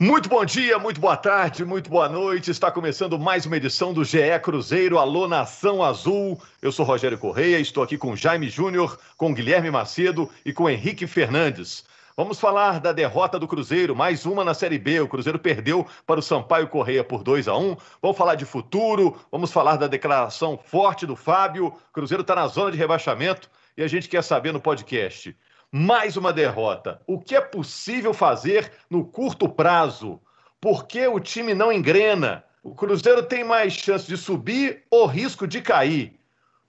Muito bom dia, muito boa tarde, muito boa noite. Está começando mais uma edição do GE Cruzeiro Alô Nação Azul. Eu sou Rogério Correia, estou aqui com Jaime Júnior, com Guilherme Macedo e com Henrique Fernandes. Vamos falar da derrota do Cruzeiro, mais uma na Série B. O Cruzeiro perdeu para o Sampaio Correia por 2 a 1 Vamos falar de futuro, vamos falar da declaração forte do Fábio. O Cruzeiro está na zona de rebaixamento e a gente quer saber no podcast mais uma derrota. O que é possível fazer no curto prazo? Por que o time não engrena? O Cruzeiro tem mais chance de subir ou risco de cair?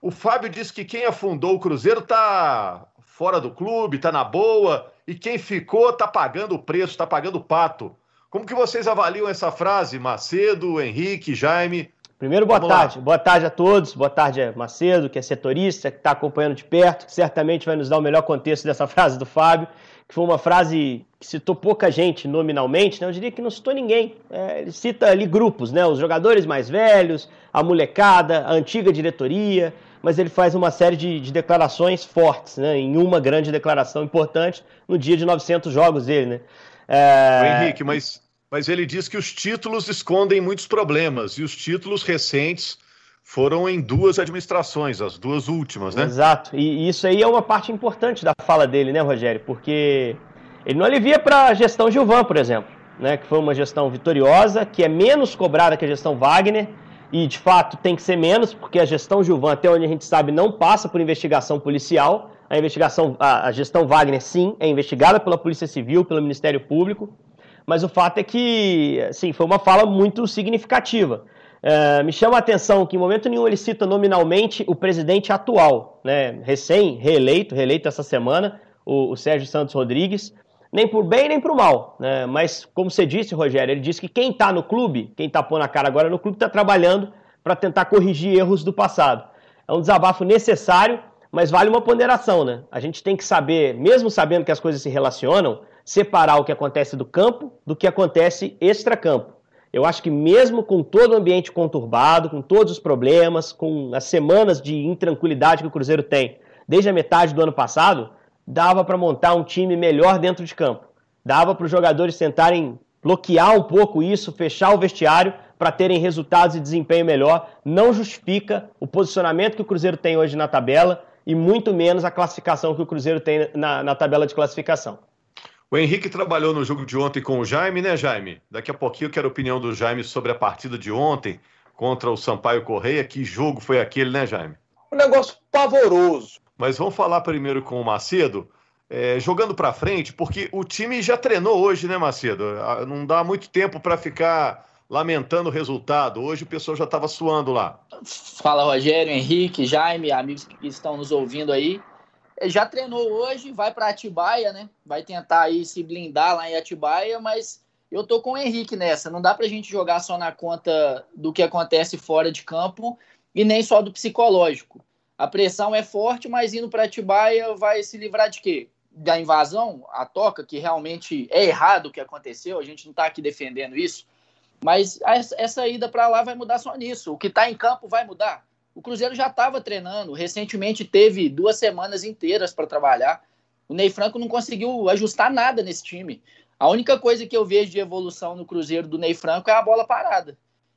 O Fábio disse que quem afundou o Cruzeiro está fora do clube, está na boa, e quem ficou está pagando o preço, está pagando o pato. Como que vocês avaliam essa frase, Macedo, Henrique, Jaime? Primeiro, boa Vamos tarde. Lá. Boa tarde a todos. Boa tarde a Macedo, que é setorista, que está acompanhando de perto, que certamente vai nos dar o melhor contexto dessa frase do Fábio, que foi uma frase que citou pouca gente nominalmente, né? eu diria que não citou ninguém. É, ele cita ali grupos, né? os jogadores mais velhos, a molecada, a antiga diretoria, mas ele faz uma série de, de declarações fortes, né? em uma grande declaração importante no dia de 900 jogos dele. Né? É... Henrique, mas mas ele diz que os títulos escondem muitos problemas e os títulos recentes foram em duas administrações, as duas últimas, né? Exato. E isso aí é uma parte importante da fala dele, né, Rogério? Porque ele não alivia para a gestão Gilvan, por exemplo, né, que foi uma gestão vitoriosa, que é menos cobrada que a gestão Wagner, e de fato tem que ser menos, porque a gestão Gilvan, até onde a gente sabe, não passa por investigação policial. A investigação, a, a gestão Wagner, sim, é investigada pela Polícia Civil, pelo Ministério Público mas o fato é que, assim, foi uma fala muito significativa. É, me chama a atenção que em momento nenhum ele cita nominalmente o presidente atual, né, recém reeleito, reeleito essa semana, o, o Sérgio Santos Rodrigues, nem por bem nem por mal, né, mas como você disse, Rogério, ele disse que quem está no clube, quem está pondo a cara agora no clube, está trabalhando para tentar corrigir erros do passado. É um desabafo necessário, mas vale uma ponderação, né? A gente tem que saber, mesmo sabendo que as coisas se relacionam, separar o que acontece do campo do que acontece extra-campo. Eu acho que mesmo com todo o ambiente conturbado, com todos os problemas, com as semanas de intranquilidade que o Cruzeiro tem desde a metade do ano passado, dava para montar um time melhor dentro de campo. Dava para os jogadores tentarem bloquear um pouco isso, fechar o vestiário para terem resultados e desempenho melhor. Não justifica o posicionamento que o Cruzeiro tem hoje na tabela e muito menos a classificação que o Cruzeiro tem na, na tabela de classificação. O Henrique trabalhou no jogo de ontem com o Jaime, né, Jaime? Daqui a pouquinho eu quero a opinião do Jaime sobre a partida de ontem contra o Sampaio Correia. Que jogo foi aquele, né, Jaime? Um negócio pavoroso. Mas vamos falar primeiro com o Macedo. É, jogando para frente, porque o time já treinou hoje, né, Macedo? Ah, não dá muito tempo para ficar lamentando o resultado. Hoje o pessoal já estava suando lá. Fala, Rogério, Henrique, Jaime, amigos que estão nos ouvindo aí já treinou hoje, vai para Atibaia, né? Vai tentar aí se blindar lá em Atibaia, mas eu tô com o Henrique nessa. Não dá pra gente jogar só na conta do que acontece fora de campo e nem só do psicológico. A pressão é forte, mas indo para Atibaia vai se livrar de quê? Da invasão, a toca, que realmente é errado o que aconteceu, a gente não tá aqui defendendo isso, mas essa ida para lá vai mudar só nisso. O que tá em campo vai mudar. O Cruzeiro já estava treinando, recentemente teve duas semanas inteiras para trabalhar. O Ney Franco não conseguiu ajustar nada nesse time. A única coisa que eu vejo de evolução no Cruzeiro do Ney Franco é a bola parada,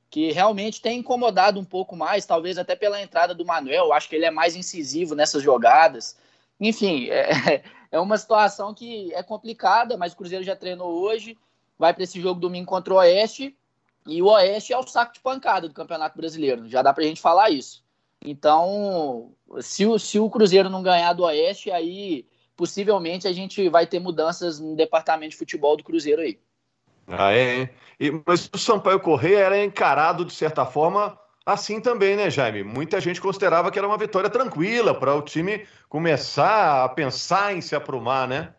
que realmente tem incomodado um pouco mais, talvez até pela entrada do Manuel. Acho que ele é mais incisivo nessas jogadas. Enfim, é, é uma situação que é complicada, mas o Cruzeiro já treinou hoje, vai para esse jogo domingo contra o Oeste, e o Oeste é o saco de pancada do Campeonato Brasileiro. Já dá para a gente falar isso. Então, se o, se o Cruzeiro não ganhar do Oeste, aí possivelmente a gente vai ter mudanças no departamento de futebol do Cruzeiro aí. Ah, é? E, mas o Sampaio Correia era encarado, de certa forma, assim também, né, Jaime? Muita gente considerava que era uma vitória tranquila para o time começar a pensar em se aprumar, né?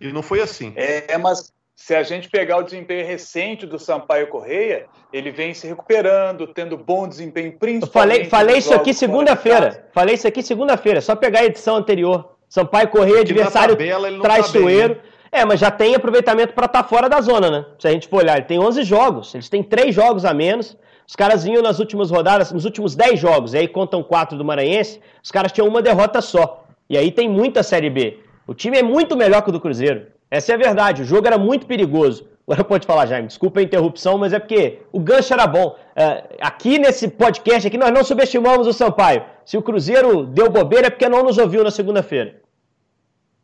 E não foi assim. É, mas se a gente pegar o desempenho recente do Sampaio Correia, ele vem se recuperando, tendo bom desempenho, principalmente. Eu falei, falei isso aqui segunda-feira. Falei isso aqui segunda-feira. Só pegar a edição anterior. Sampaio Correia, adversário tabela, traiçoeiro. Tá bem, né? É, mas já tem aproveitamento para estar tá fora da zona, né? Se a gente for olhar, ele tem 11 jogos, eles têm 3 jogos a menos. Os caras vinham nas últimas rodadas, nos últimos 10 jogos, e aí contam 4 do Maranhense, os caras tinham uma derrota só. E aí tem muita Série B. O time é muito melhor que o do Cruzeiro. Essa é a verdade. O jogo era muito perigoso. Agora pode falar, Jaime. Desculpa a interrupção, mas é porque o gancho era bom. É, aqui nesse podcast aqui nós não subestimamos o Sampaio. Se o Cruzeiro deu bobeira é porque não nos ouviu na segunda-feira.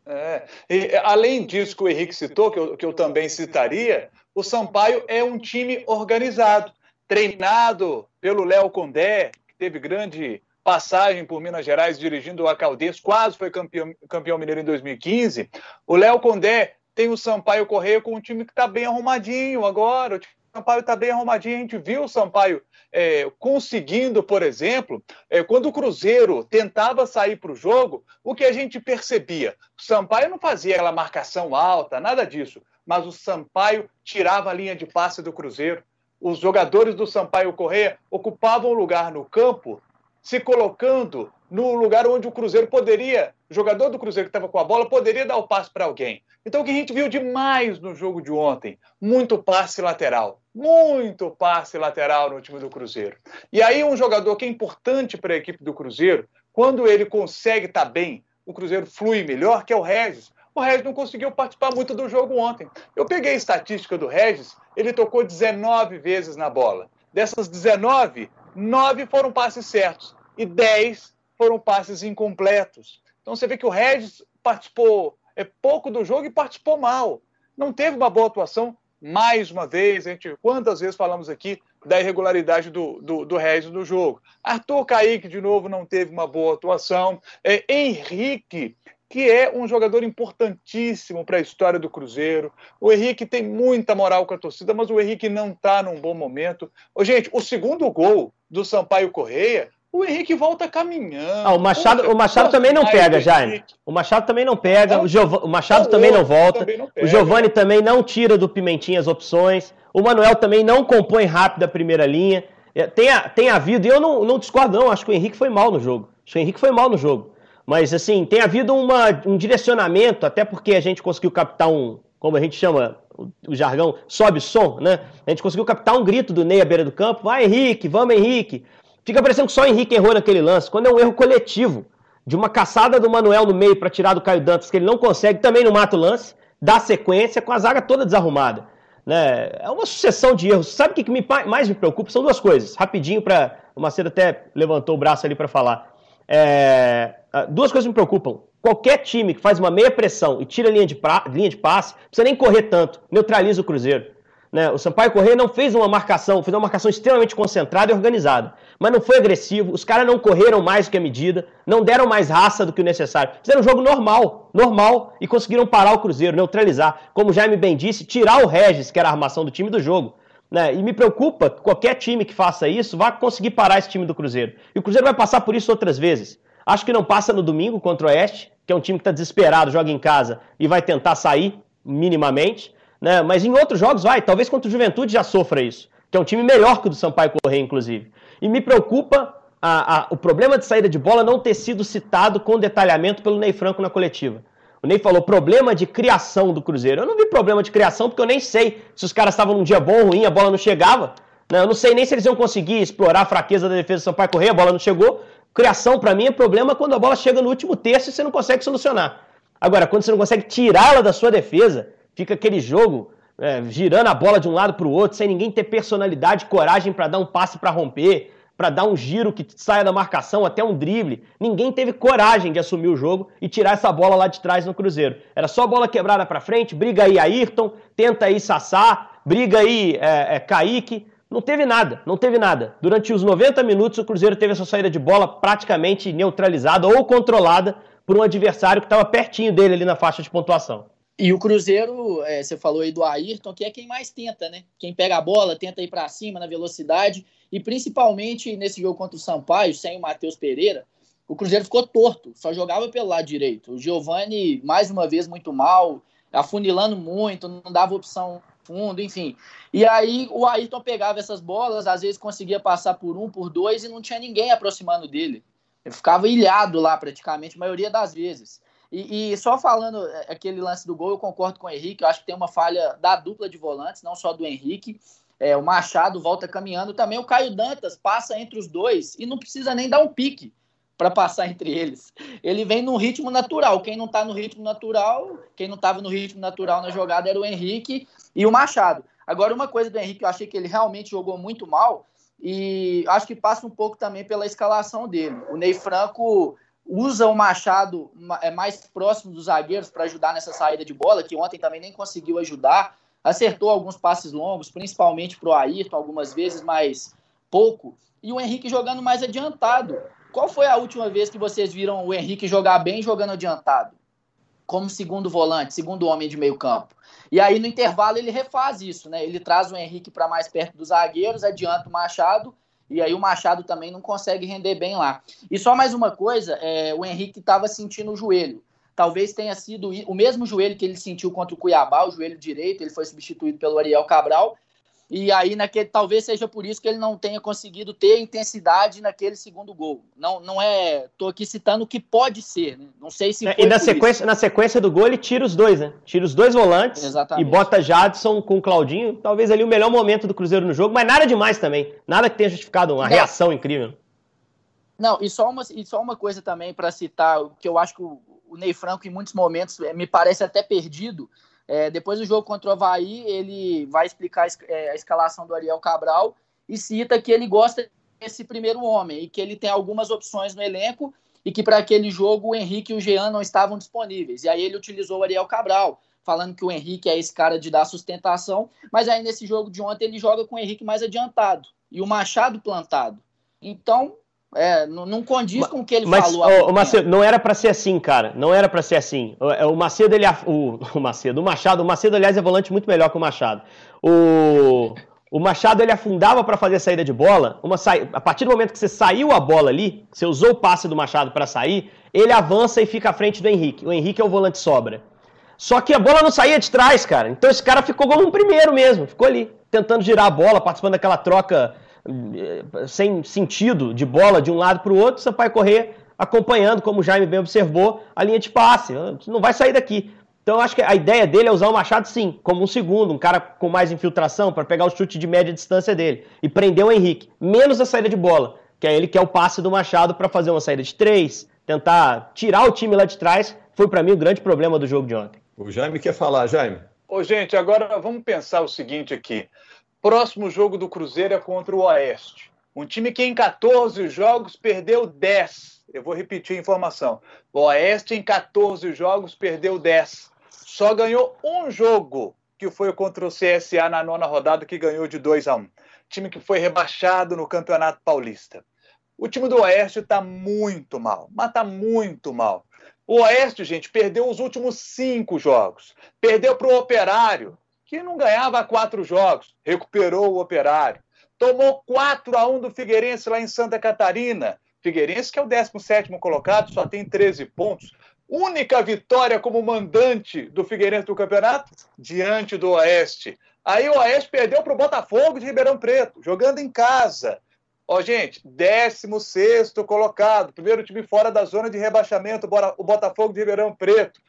É, e, além disso que o Henrique citou, que eu, que eu também citaria, o Sampaio é um time organizado, treinado pelo Léo Condé, que teve grande passagem por Minas Gerais dirigindo o Acaldez, quase foi campeão, campeão mineiro em 2015. O Léo Condé tem o Sampaio Correia com um time que está bem arrumadinho agora. O Sampaio está bem arrumadinho. A gente viu o Sampaio é, conseguindo, por exemplo, é, quando o Cruzeiro tentava sair para o jogo, o que a gente percebia? O Sampaio não fazia aquela marcação alta, nada disso, mas o Sampaio tirava a linha de passe do Cruzeiro. Os jogadores do Sampaio Correia ocupavam lugar no campo, se colocando no lugar onde o Cruzeiro poderia, o jogador do Cruzeiro que estava com a bola, poderia dar o passe para alguém. Então, o que a gente viu demais no jogo de ontem? Muito passe lateral. Muito passe lateral no time do Cruzeiro. E aí, um jogador que é importante para a equipe do Cruzeiro, quando ele consegue estar tá bem, o Cruzeiro flui melhor, que é o Regis. O Regis não conseguiu participar muito do jogo ontem. Eu peguei a estatística do Regis, ele tocou 19 vezes na bola. Dessas 19, 9 foram passes certos e 10 foram passes incompletos. Então você vê que o Regis participou é pouco do jogo e participou mal. Não teve uma boa atuação. Mais uma vez, a gente, quantas vezes falamos aqui da irregularidade do, do, do Regis no jogo. Arthur Kaique, de novo, não teve uma boa atuação. É, Henrique, que é um jogador importantíssimo para a história do Cruzeiro. O Henrique tem muita moral com a torcida, mas o Henrique não está num bom momento. Ô, gente, o segundo gol do Sampaio Correia o Henrique volta caminhando. Ah, o Machado, o Machado também não pega, Jaime. O Machado também não pega. o, Giov... o Machado não, também não volta. Também não o Giovani também não tira do Pimentinha as opções. O Manuel também não compõe rápido a primeira linha. É, tem, tem havido, e eu não, não discordo, não. Acho que o Henrique foi mal no jogo. Acho que o Henrique foi mal no jogo. Mas, assim, tem havido uma, um direcionamento, até porque a gente conseguiu captar um, como a gente chama o, o jargão, sobe som, né? A gente conseguiu captar um grito do Ney à beira do campo. Vai, Henrique, vamos, Henrique. Fica parecendo que só o Henrique errou naquele lance, quando é um erro coletivo. De uma caçada do Manuel no meio para tirar do Caio Dantas, que ele não consegue, também não mata o lance, dá sequência com a zaga toda desarrumada. Né? É uma sucessão de erros. Sabe o que me, mais me preocupa? São duas coisas. Rapidinho, para o Macedo até levantou o braço ali para falar. É... Duas coisas me preocupam. Qualquer time que faz uma meia pressão e tira linha de, pra... linha de passe, precisa nem correr tanto, neutraliza o Cruzeiro. Né? O Sampaio Correia não fez uma marcação, fez uma marcação extremamente concentrada e organizada. Mas não foi agressivo, os caras não correram mais do que a medida, não deram mais raça do que o necessário. Fizeram um jogo normal, normal, e conseguiram parar o Cruzeiro, neutralizar. Como o Jaime bem disse, tirar o Regis, que era a armação do time do jogo. Né? E me preocupa que qualquer time que faça isso vai conseguir parar esse time do Cruzeiro. E o Cruzeiro vai passar por isso outras vezes. Acho que não passa no domingo contra o Oeste, que é um time que está desesperado, joga em casa e vai tentar sair minimamente né? Mas em outros jogos vai, talvez contra o Juventude já sofra isso, que é um time melhor que o do Sampaio Correia, inclusive. E me preocupa a, a, o problema de saída de bola não ter sido citado com detalhamento pelo Ney Franco na coletiva. O Ney falou problema de criação do Cruzeiro. Eu não vi problema de criação porque eu nem sei se os caras estavam num dia bom ou ruim, a bola não chegava. Né? Eu não sei nem se eles iam conseguir explorar a fraqueza da defesa do Sampaio Correia, a bola não chegou. Criação, para mim, é problema quando a bola chega no último terço e você não consegue solucionar. Agora, quando você não consegue tirá-la da sua defesa, Fica aquele jogo é, girando a bola de um lado para o outro, sem ninguém ter personalidade, coragem para dar um passe para romper, para dar um giro que saia da marcação, até um drible. Ninguém teve coragem de assumir o jogo e tirar essa bola lá de trás no Cruzeiro. Era só bola quebrada para frente, briga aí Ayrton, tenta aí Sassá, briga aí é, é, Kaique. Não teve nada, não teve nada. Durante os 90 minutos, o Cruzeiro teve essa saída de bola praticamente neutralizada ou controlada por um adversário que estava pertinho dele ali na faixa de pontuação. E o Cruzeiro, é, você falou aí do Ayrton, que é quem mais tenta, né? Quem pega a bola, tenta ir para cima na velocidade. E principalmente nesse jogo contra o Sampaio, sem o Matheus Pereira, o Cruzeiro ficou torto, só jogava pelo lado direito. O Giovani, mais uma vez, muito mal, afunilando muito, não dava opção fundo, enfim. E aí o Ayrton pegava essas bolas, às vezes conseguia passar por um, por dois, e não tinha ninguém aproximando dele. Ele ficava ilhado lá praticamente, a maioria das vezes. E, e, só falando é, aquele lance do gol, eu concordo com o Henrique. Eu acho que tem uma falha da dupla de volantes, não só do Henrique. É, o Machado volta caminhando também. O Caio Dantas passa entre os dois e não precisa nem dar um pique para passar entre eles. Ele vem num ritmo natural. Quem não está no ritmo natural, quem não estava no ritmo natural na jogada era o Henrique. e o Machado. Agora, uma coisa do Henrique, eu achei que ele realmente jogou muito mal, e acho que passa um pouco também pela escalação dele. O Ney Franco usa o Machado é mais próximo dos zagueiros para ajudar nessa saída de bola, que ontem também nem conseguiu ajudar. Acertou alguns passes longos, principalmente para o Ayrton, algumas vezes, mas pouco. E o Henrique jogando mais adiantado. Qual foi a última vez que vocês viram o Henrique jogar bem jogando adiantado? Como segundo volante, segundo homem de meio campo. E aí no intervalo ele refaz isso, né? Ele traz o Henrique para mais perto dos zagueiros, adianta o Machado, e aí o Machado também não consegue render bem lá. E só mais uma coisa, é, o Henrique estava sentindo o joelho. Talvez tenha sido o mesmo joelho que ele sentiu contra o Cuiabá, o joelho direito, ele foi substituído pelo Ariel Cabral, e aí naquele, talvez seja por isso que ele não tenha conseguido ter intensidade naquele segundo gol. Não, não é, tô aqui citando o que pode ser, né? Não sei se é, E na sequência, isso. na sequência do gol ele tira os dois, né? Tira os dois volantes Exatamente. e bota Jadson com o Claudinho, talvez ali o melhor momento do Cruzeiro no jogo, mas nada demais também. Nada que tenha justificado uma não. reação incrível. Não, e só uma, e só uma coisa também para citar, que eu acho que o, o Ney Franco em muitos momentos é, me parece até perdido, é, depois do jogo contra o Havaí, ele vai explicar é, a escalação do Ariel Cabral e cita que ele gosta desse primeiro homem e que ele tem algumas opções no elenco e que para aquele jogo o Henrique e o Jean não estavam disponíveis. E aí ele utilizou o Ariel Cabral, falando que o Henrique é esse cara de dar sustentação, mas aí nesse jogo de ontem ele joga com o Henrique mais adiantado e o Machado plantado. Então, é, não, não condiz com o que ele mas, falou. O, Macedo, não era para ser assim, cara. Não era para ser assim. O, é, o Macedo, ele. O, o, Macedo, o Machado. O Macedo, aliás, é volante muito melhor que o Machado. O, o Machado, ele afundava para fazer a saída de bola. Uma sa... A partir do momento que você saiu a bola ali, você usou o passe do Machado para sair, ele avança e fica à frente do Henrique. O Henrique é o volante sobra. Só que a bola não saía de trás, cara. Então esse cara ficou como um primeiro mesmo. Ficou ali, tentando girar a bola, participando daquela troca sem sentido de bola de um lado para o outro, você vai correr acompanhando, como o Jaime bem observou, a linha de passe. Não vai sair daqui. Então eu acho que a ideia dele é usar o Machado sim, como um segundo, um cara com mais infiltração para pegar o chute de média distância dele e prender o Henrique, menos a saída de bola, que é ele que é o passe do Machado para fazer uma saída de três, tentar tirar o time lá de trás, foi para mim o grande problema do jogo de ontem. O Jaime quer falar, Jaime. Ô, gente, agora vamos pensar o seguinte aqui. Próximo jogo do Cruzeiro é contra o Oeste. Um time que em 14 jogos perdeu 10. Eu vou repetir a informação. O Oeste em 14 jogos perdeu 10. Só ganhou um jogo, que foi contra o CSA na nona rodada, que ganhou de 2 a 1. Time que foi rebaixado no Campeonato Paulista. O time do Oeste está muito mal, mas está muito mal. O Oeste, gente, perdeu os últimos cinco jogos. Perdeu para o Operário, que não ganhava quatro jogos, recuperou o Operário. Tomou 4 a 1 do Figueirense lá em Santa Catarina. Figueirense, que é o 17 colocado, só tem 13 pontos. Única vitória como mandante do Figueirense do campeonato diante do Oeste. Aí o Oeste perdeu para o Botafogo de Ribeirão Preto, jogando em casa. Ó, gente, 16 colocado, primeiro time fora da zona de rebaixamento, o Botafogo de Ribeirão Preto.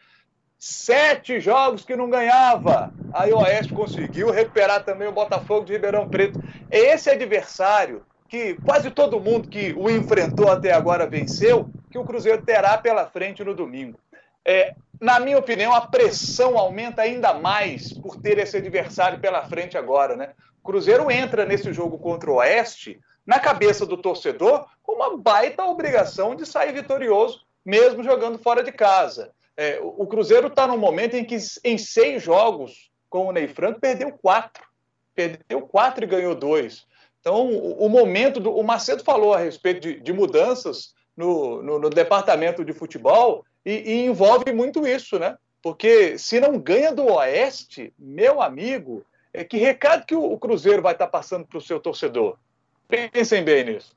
Sete jogos que não ganhava. Aí o Oeste conseguiu recuperar também o Botafogo de Ribeirão Preto. Esse adversário que quase todo mundo que o enfrentou até agora venceu, que o Cruzeiro terá pela frente no domingo. É, na minha opinião, a pressão aumenta ainda mais por ter esse adversário pela frente agora, né? O Cruzeiro entra nesse jogo contra o Oeste na cabeça do torcedor com uma baita obrigação de sair vitorioso, mesmo jogando fora de casa. É, o Cruzeiro está num momento em que, em seis jogos com o Ney Franco, perdeu quatro. Perdeu quatro e ganhou dois. Então, o, o momento do. O Macedo falou a respeito de, de mudanças no, no, no, departamento de futebol e, e, envolve muito isso, né? Porque se não ganha do Oeste, meu amigo, é que recado que o, Cruzeiro vai estar tá passando para o seu torcedor? Pensem bem nisso.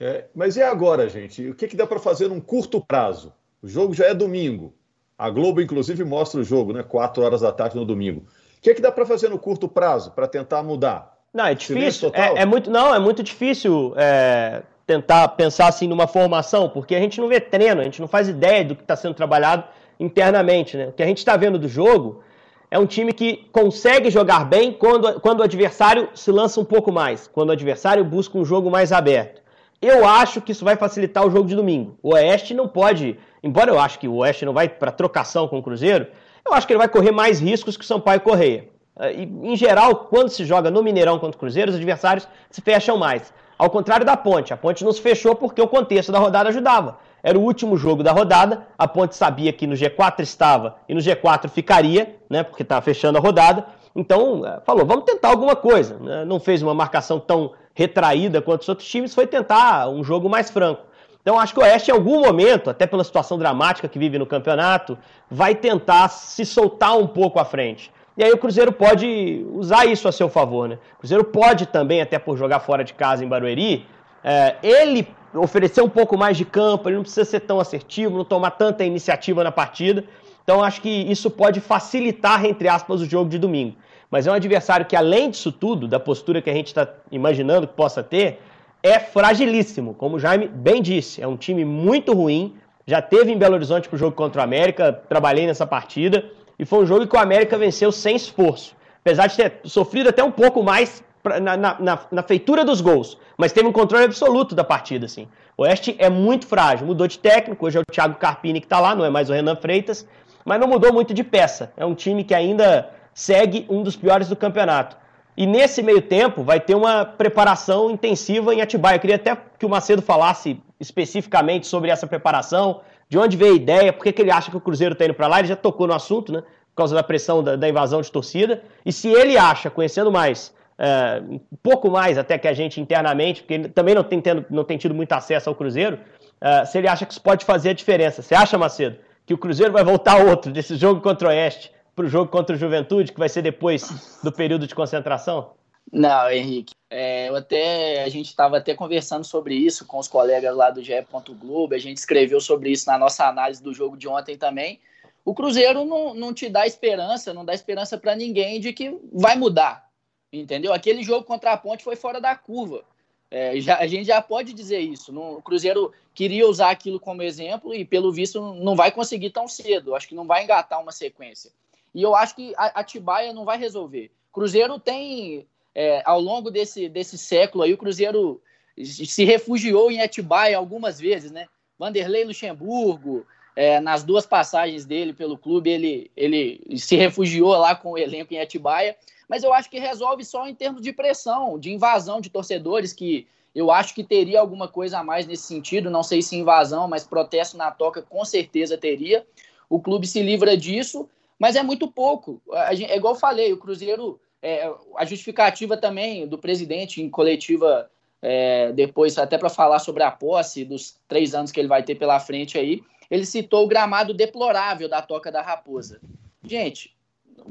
É, mas e agora, gente? O que, que dá para fazer num curto prazo? O jogo já é domingo. A Globo, inclusive, mostra o jogo, né? Quatro horas da tarde no domingo. O que, é que dá para fazer no curto prazo para tentar mudar? Não, é difícil. É, é, muito, não, é muito difícil é, tentar pensar assim numa formação, porque a gente não vê treino, a gente não faz ideia do que está sendo trabalhado internamente. Né? O que a gente está vendo do jogo é um time que consegue jogar bem quando, quando o adversário se lança um pouco mais, quando o adversário busca um jogo mais aberto. Eu acho que isso vai facilitar o jogo de domingo. O Oeste não pode embora eu acho que o Oeste não vai para trocação com o Cruzeiro, eu acho que ele vai correr mais riscos que o Sampaio Correia. eh, e, em geral, quando se joga no Mineirão contra o Cruzeiro, os adversários se fecham mais. Ao contrário da Ponte, a Ponte não se fechou porque o contexto da rodada ajudava. Era o último jogo da rodada, a Ponte sabia que no G4 estava e no G4 ficaria, né, porque estava fechando a rodada. Então, eh, falou, vamos tentar alguma coisa. Né? Não fez uma marcação tão retraída quanto os outros times, foi tentar um jogo mais franco. Então, acho que o Oeste, em algum momento, até pela situação dramática que vive no campeonato, vai tentar se soltar um pouco à frente. E aí o Cruzeiro pode usar isso a seu favor, né? O Cruzeiro pode também, até por jogar fora de casa em Barueri, é, ele oferecer um pouco mais de campo, ele não precisa ser tão assertivo, não tomar tanta iniciativa na partida. Então acho que isso pode facilitar, entre aspas, o jogo de domingo. Mas é um adversário que, além disso tudo, da postura que a gente está imaginando que possa ter, é fragilíssimo. Como o Jaime bem disse, é um time muito ruim. Já teve em Belo Horizonte para o jogo contra o América, trabalhei nessa partida e foi um jogo que o América venceu sem esforço. Apesar de ter sofrido até um pouco mais na, na, na, feitura dos gols, mas teve um controle absoluto da partida. Assim. O Oeste é muito frágil, mudou de técnico, hoje é o Thiago Carpini que está lá, não é mais o Renan Freitas, mas não mudou muito de peça. É um time que ainda segue um dos piores do campeonato. E nesse meio tempo vai ter uma preparação intensiva em Atibaia. Eu queria até que o Macedo falasse especificamente sobre essa preparação, de onde veio a ideia, por que ele acha que o Cruzeiro está indo para lá, ele já tocou no assunto, né? Por causa da pressão da, da invasão de torcida. E se ele acha, conhecendo mais, é, um pouco mais até que a gente internamente, porque ele também não tem, tendo, não tem tido muito acesso ao Cruzeiro, é, se ele acha que isso pode fazer a diferença. Você acha, Macedo, que o Cruzeiro vai voltar outro desse jogo contra o Oeste para o jogo contra o Juventude, que vai ser depois do período de concentração? Não, Henrique. É, eu até, a gente estava até conversando sobre isso com os colegas lá do GE. Globo, a gente escreveu sobre isso na nossa análise do jogo de ontem também. O Cruzeiro não, não te dá esperança, não dá esperança para ninguém de que vai mudar, entendeu? Aquele jogo contra a Ponte foi fora da curva. É, já, a gente já pode dizer isso. No, o Cruzeiro queria usar aquilo como exemplo e, pelo visto, não vai conseguir tão cedo. Acho que não vai engatar uma sequência. E eu acho que a Atibaia não vai resolver. Cruzeiro tem é, ao longo desse, desse século aí, o Cruzeiro se refugiou em Atibaia algumas vezes, né? Vanderlei Luxemburgo, é, nas duas passagens dele pelo clube, ele, ele se refugiou lá com o elenco em Atibaia, mas eu acho que resolve só em termos de pressão, de invasão de torcedores, que eu acho que teria alguma coisa a mais nesse sentido, não sei se invasão, mas protesto na toca com certeza teria. O clube se livra disso, mas é muito pouco. É igual eu falei, o Cruzeiro é, a justificativa também do presidente em coletiva é, depois, até para falar sobre a posse dos três anos que ele vai ter pela frente aí, ele citou o gramado deplorável da Toca da Raposa. Gente,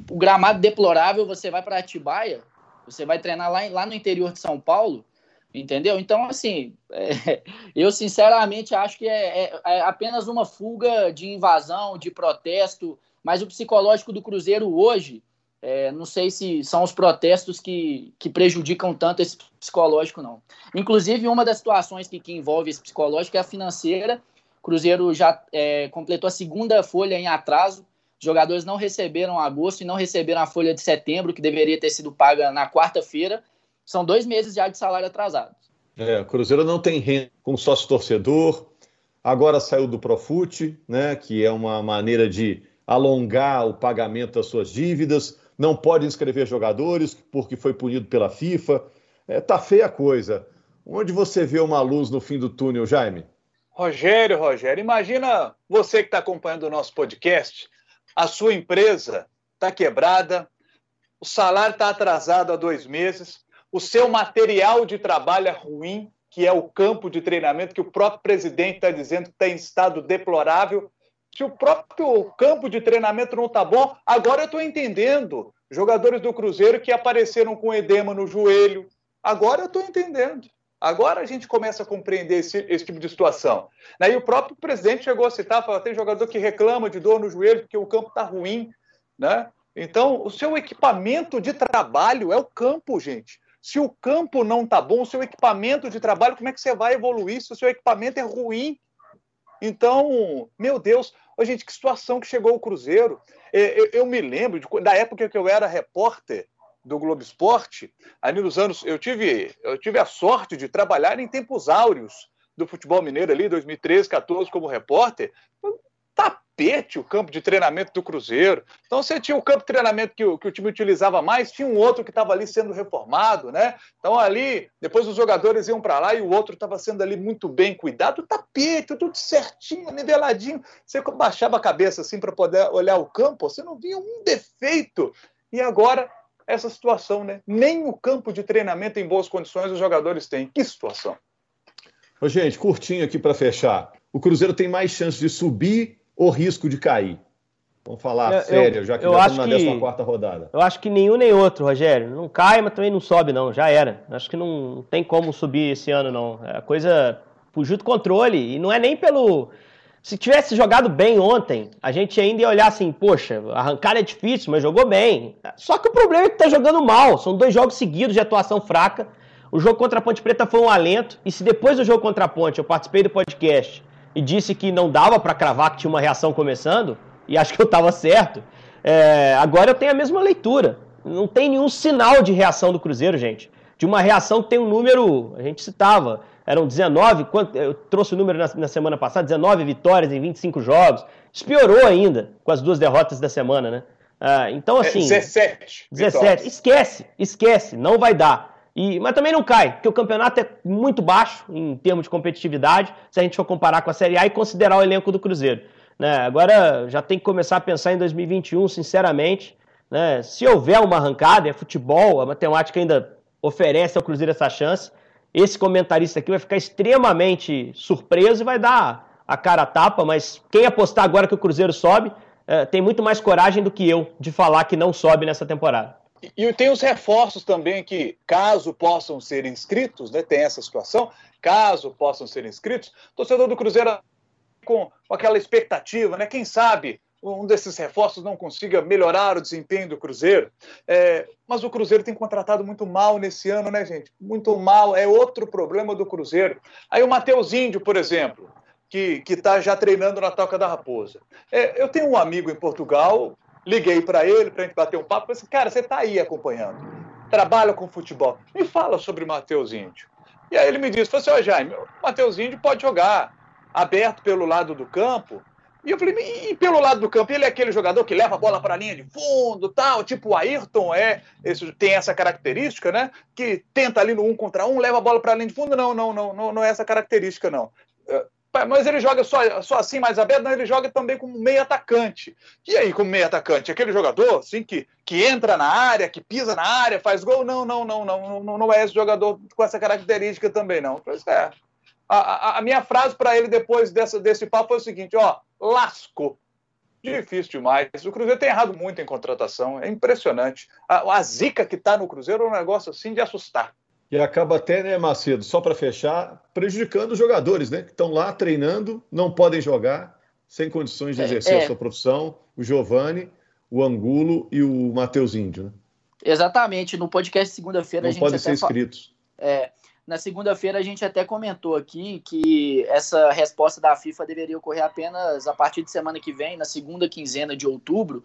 o gramado deplorável, você vai para Atibaia, você vai treinar lá, lá no interior de São Paulo, entendeu? Então, assim, é, eu sinceramente acho que é, é, é, apenas uma fuga de invasão, de protesto, mas o psicológico do Cruzeiro hoje é, não sei se são os protestos que, que prejudicam tanto esse psicológico, não. Inclusive, uma das situações que, que envolve esse psicológico é a financeira. O Cruzeiro já é, completou a segunda folha em atraso. Os jogadores não receberam agosto e não receberam a folha de setembro, que deveria ter sido paga na quarta-feira. São dois meses já de salário atrasado. É, o Cruzeiro não tem renda com sócio torcedor. Agora saiu do Profute, né, que é uma maneira de alongar o pagamento das suas dívidas não pode inscrever jogadores porque foi punido pela FIFA. É, tá feia a coisa. Onde você vê uma luz no fim do túnel, Jaime? Rogério, Rogério, imagina você que está acompanhando o nosso podcast, a sua empresa está quebrada, o salário está atrasado há dois meses, o seu material de trabalho é ruim, que é o campo de treinamento, que o próprio presidente está dizendo que está em estado deplorável, se o próprio campo de treinamento não está bom, agora eu estou entendendo. Jogadores do Cruzeiro que apareceram com edema no joelho. Agora eu estou entendendo. Agora a gente começa a compreender esse, esse tipo de situação. Daí o próprio presidente chegou a citar, falou, tem jogador que reclama de dor no joelho porque o campo está ruim. Né? Então, o seu equipamento de trabalho é o campo, gente. Se o campo não está bom, o seu equipamento de trabalho, como é que você vai evoluir se o seu equipamento é ruim? Então, meu Deus, oh, gente, que situação que chegou o Cruzeiro. É, eu, eu me lembro de, da época que eu era repórter do Globo Esporte, ali nos anos. Eu tive, eu tive a sorte de trabalhar em tempos áureos do futebol mineiro ali, 2013, 14, como repórter. Tapete o campo de treinamento do Cruzeiro. Então você tinha o campo de treinamento que o, que o time utilizava mais, tinha um outro que estava ali sendo reformado, né? Então ali, depois os jogadores iam para lá e o outro estava sendo ali muito bem cuidado, o tapete, tudo certinho, niveladinho. Você baixava a cabeça assim para poder olhar o campo, você não via um defeito. E agora essa situação, né? Nem o campo de treinamento em boas condições os jogadores têm. Que situação. Ô, gente, curtinho aqui para fechar. O Cruzeiro tem mais chance de subir ou risco de cair? Vamos falar eu, sério, já que eu já estamos na 14 rodada. Eu acho que nenhum nem outro, Rogério. Não cai, mas também não sobe, não. Já era. Acho que não tem como subir esse ano, não. É a coisa fugiu do controle. E não é nem pelo. Se tivesse jogado bem ontem, a gente ainda ia olhar assim, poxa, arrancar é difícil, mas jogou bem. Só que o problema é que tá jogando mal. São dois jogos seguidos de atuação fraca. O jogo contra a Ponte Preta foi um alento. E se depois do jogo contra a Ponte eu participei do podcast e disse que não dava para cravar que tinha uma reação começando, e acho que eu estava certo, é, agora eu tenho a mesma leitura. Não tem nenhum sinal de reação do Cruzeiro, gente. De uma reação que tem um número, a gente citava, eram 19, eu trouxe o número na, na semana passada, 19 vitórias em 25 jogos. Isso piorou ainda com as duas derrotas da semana, né? Ah, então, é, assim. É 17. 17. Vitórias. Esquece, esquece, não vai dar. E, mas também não cai, porque o campeonato é muito baixo em termos de competitividade, se a gente for comparar com a Série A e considerar o elenco do Cruzeiro. Né? Agora já tem que começar a pensar em 2021, sinceramente. Né? Se houver uma arrancada, é futebol, a matemática ainda oferece ao Cruzeiro essa chance. Esse comentarista aqui vai ficar extremamente surpreso e vai dar a cara a tapa, mas quem apostar agora que o Cruzeiro sobe, é, tem muito mais coragem do que eu de falar que não sobe nessa temporada. E tem os reforços também que, caso possam ser inscritos, né, tem essa situação, caso possam ser inscritos, torcedor do Cruzeiro com, com aquela expectativa, né? Quem sabe um desses reforços não consiga melhorar o desempenho do Cruzeiro. É, mas o Cruzeiro tem contratado muito mal nesse ano, né, gente? Muito mal. É outro problema do Cruzeiro. Aí o Matheus Índio, por exemplo, que está já treinando na Toca da Raposa. É, eu tenho um amigo em Portugal, Liguei para ele para a gente bater um papo. Falei assim, cara, você está aí acompanhando, trabalha com futebol, me fala sobre o Matheus Índio. E aí ele me disse, falou assim, ó Jaime, o Matheus Índio pode jogar aberto pelo lado do campo. E eu falei, e pelo lado do campo, ele é aquele jogador que leva a bola para a linha de fundo, tal, tipo o Ayrton é, esse, tem essa característica, né? Que tenta ali no um contra um, leva a bola para a linha de fundo. Não, não, não, não, não é essa característica, não. Mas ele joga só, só assim mais aberto, não, ele joga também como meio atacante. E aí, como meio atacante? Aquele jogador assim, que, que entra na área, que pisa na área, faz gol? Não, não, não, não, não, não é esse jogador com essa característica também, não. Pois é. A, a, a minha frase para ele depois dessa, desse papo foi o seguinte: ó, lascou. Difícil demais. O Cruzeiro tem errado muito em contratação. É impressionante. A, a zica que está no Cruzeiro é um negócio assim de assustar. E acaba até, né, Macedo, só para fechar, prejudicando os jogadores, né? Que estão lá treinando, não podem jogar, sem condições de é, exercer é, é. a sua profissão. O Giovani, o Angulo e o Matheus Índio, né? Exatamente. No podcast segunda-feira a gente. Não podem ser inscritos. É, na segunda-feira a gente até comentou aqui que essa resposta da FIFA deveria ocorrer apenas a partir de semana que vem, na segunda quinzena de outubro.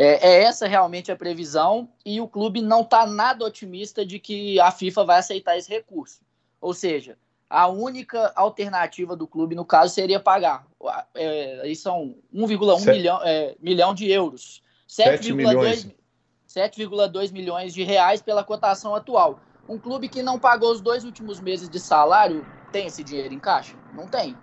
É, é essa realmente a previsão e o clube não está nada otimista de que a FIFA vai aceitar esse recurso. Ou seja, a única alternativa do clube, no caso, seria pagar. É, aí são 1,1 milhão, é, milhão de euros. 7,2 milhões de reais pela cotação atual. Um clube que não pagou os dois últimos meses de salário tem esse dinheiro em caixa? Não tem.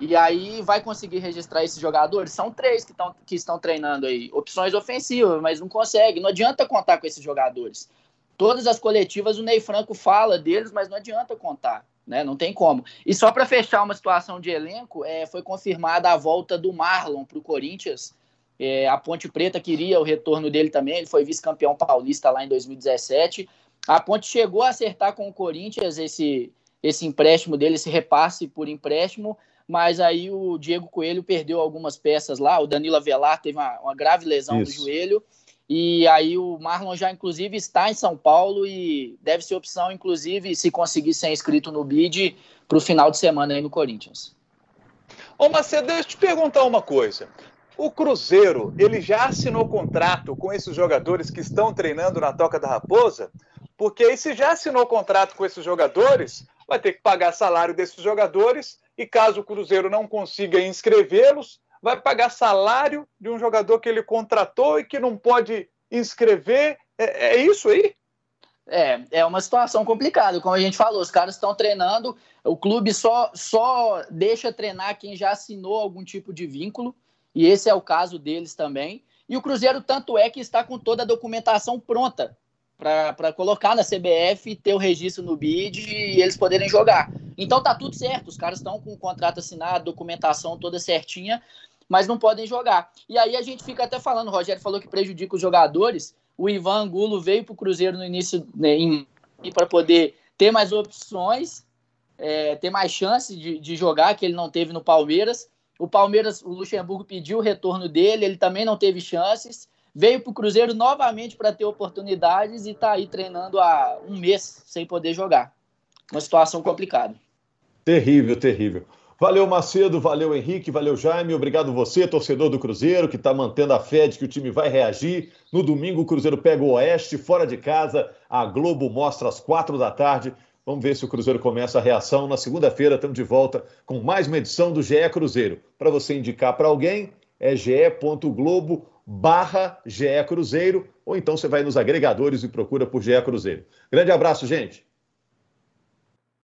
E aí vai conseguir registrar esses jogadores? São três que, tão, que estão treinando aí. Opções ofensivas, mas não consegue. Não adianta contar com esses jogadores. Todas as coletivas, o Ney Franco fala deles, mas não adianta contar. Né? Não tem como. E só para fechar uma situação de elenco, é, foi confirmada a volta do Marlon para o Corinthians. É, a Ponte Preta queria o retorno dele também. Ele foi vice-campeão paulista lá em 2017. A Ponte chegou a acertar com o Corinthians esse, esse empréstimo dele, esse repasse por empréstimo, mas aí o Diego Coelho perdeu algumas peças lá, o Danilo Avelar teve uma, uma grave lesão Isso. no joelho, e aí o Marlon já, inclusive, está em São Paulo e deve ser opção, inclusive, se conseguir ser inscrito no BID para o final de semana aí no Corinthians. Ô Macedo, deixa eu te perguntar uma coisa. O Cruzeiro, ele já assinou contrato com esses jogadores que estão treinando na Toca da Raposa? Porque aí se já assinou contrato com esses jogadores, vai ter que pagar salário desses jogadores e caso o Cruzeiro não consiga inscrevê-los, vai pagar salário de um jogador que ele contratou e que não pode inscrever. É, é isso aí? É, é uma situação complicada, como a gente falou, os caras estão treinando, o clube só, só deixa treinar quem já assinou algum tipo de vínculo, e esse é o caso deles também. E o Cruzeiro, tanto é que está com toda a documentação pronta para colocar na CBF, ter o registro no BID e eles poderem jogar. Então tá tudo certo, os caras estão com o contrato assinado, documentação toda certinha, mas não podem jogar. E aí a gente fica até falando, o Rogério falou que prejudica os jogadores. O Ivan Angulo veio para o Cruzeiro no início né, para poder ter mais opções, é, ter mais chances de, de jogar, que ele não teve no Palmeiras. O Palmeiras, o Luxemburgo pediu o retorno dele, ele também não teve chances veio para o Cruzeiro novamente para ter oportunidades e está aí treinando há um mês sem poder jogar. Uma situação complicada. Terrível, terrível. Valeu, Macedo, valeu, Henrique, valeu, Jaime. Obrigado você, torcedor do Cruzeiro, que está mantendo a fé de que o time vai reagir. No domingo, o Cruzeiro pega o Oeste, fora de casa. A Globo mostra às quatro da tarde. Vamos ver se o Cruzeiro começa a reação. Na segunda-feira, estamos de volta com mais uma edição do GE Cruzeiro. Para você indicar para alguém, é ge.globo barra GE Cruzeiro, ou então você vai nos agregadores e procura por GE Cruzeiro. Grande abraço, gente!